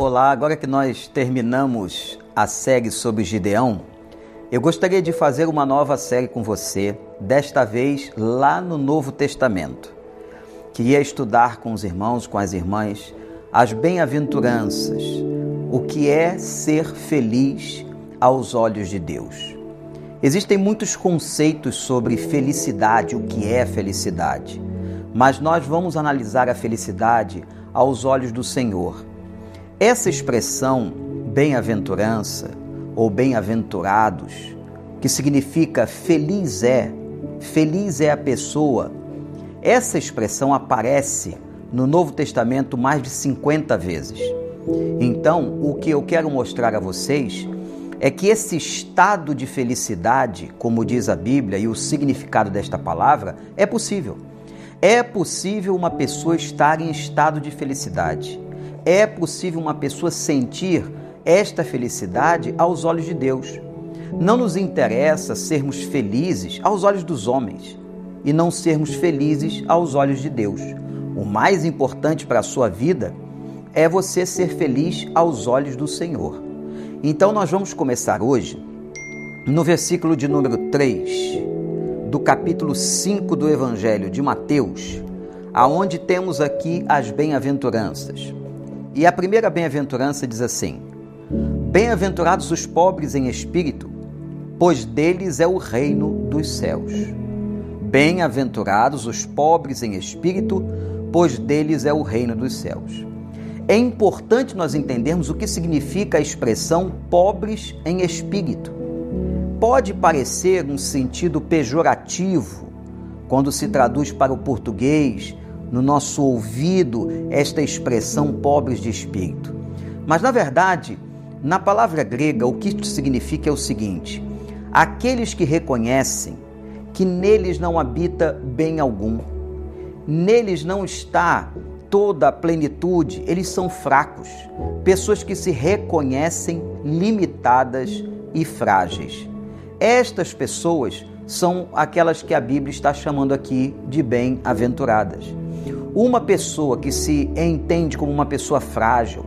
Olá, agora que nós terminamos a série sobre Gideão, eu gostaria de fazer uma nova série com você, desta vez lá no Novo Testamento. Queria estudar com os irmãos, com as irmãs, as bem-aventuranças, o que é ser feliz aos olhos de Deus. Existem muitos conceitos sobre felicidade, o que é felicidade, mas nós vamos analisar a felicidade aos olhos do Senhor essa expressão bem-aventurança ou bem-aventurados, que significa feliz é, feliz é a pessoa, essa expressão aparece no Novo Testamento mais de 50 vezes. Então, o que eu quero mostrar a vocês é que esse estado de felicidade, como diz a Bíblia e o significado desta palavra, é possível. É possível uma pessoa estar em estado de felicidade. É possível uma pessoa sentir esta felicidade aos olhos de Deus. Não nos interessa sermos felizes aos olhos dos homens e não sermos felizes aos olhos de Deus. O mais importante para a sua vida é você ser feliz aos olhos do Senhor. Então nós vamos começar hoje no versículo de número 3 do capítulo 5 do Evangelho de Mateus, aonde temos aqui as bem-aventuranças. E a primeira bem-aventurança diz assim: Bem-aventurados os pobres em espírito, pois deles é o reino dos céus. Bem-aventurados os pobres em espírito, pois deles é o reino dos céus. É importante nós entendermos o que significa a expressão pobres em espírito. Pode parecer um sentido pejorativo quando se traduz para o português no nosso ouvido esta expressão pobres de espírito. Mas na verdade, na palavra grega, o que isto significa é o seguinte: aqueles que reconhecem que neles não habita bem algum, neles não está toda a plenitude, eles são fracos, pessoas que se reconhecem limitadas e frágeis. Estas pessoas são aquelas que a Bíblia está chamando aqui de bem-aventuradas. Uma pessoa que se entende como uma pessoa frágil,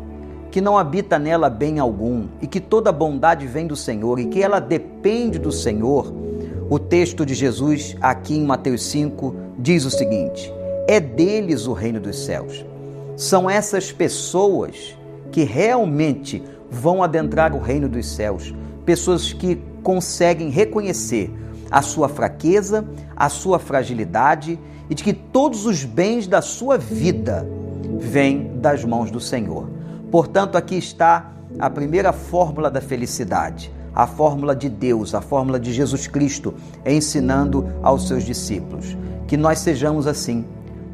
que não habita nela bem algum e que toda bondade vem do Senhor e que ela depende do Senhor, o texto de Jesus aqui em Mateus 5 diz o seguinte: é deles o reino dos céus. São essas pessoas que realmente vão adentrar o reino dos céus, pessoas que conseguem reconhecer a sua fraqueza, a sua fragilidade e de que todos os bens da sua vida vêm das mãos do Senhor. Portanto, aqui está a primeira fórmula da felicidade, a fórmula de Deus, a fórmula de Jesus Cristo ensinando aos seus discípulos. Que nós sejamos assim,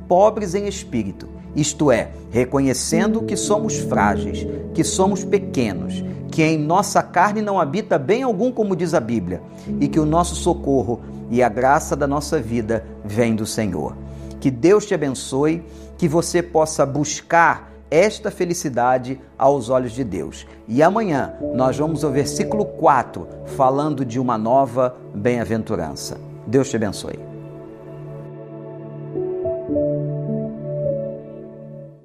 pobres em espírito, isto é, reconhecendo que somos frágeis, que somos pequenos, que em nossa carne não habita bem algum, como diz a Bíblia, e que o nosso socorro e a graça da nossa vida vem do Senhor. Que Deus te abençoe, que você possa buscar esta felicidade aos olhos de Deus. E amanhã nós vamos ao versículo 4, falando de uma nova bem-aventurança. Deus te abençoe.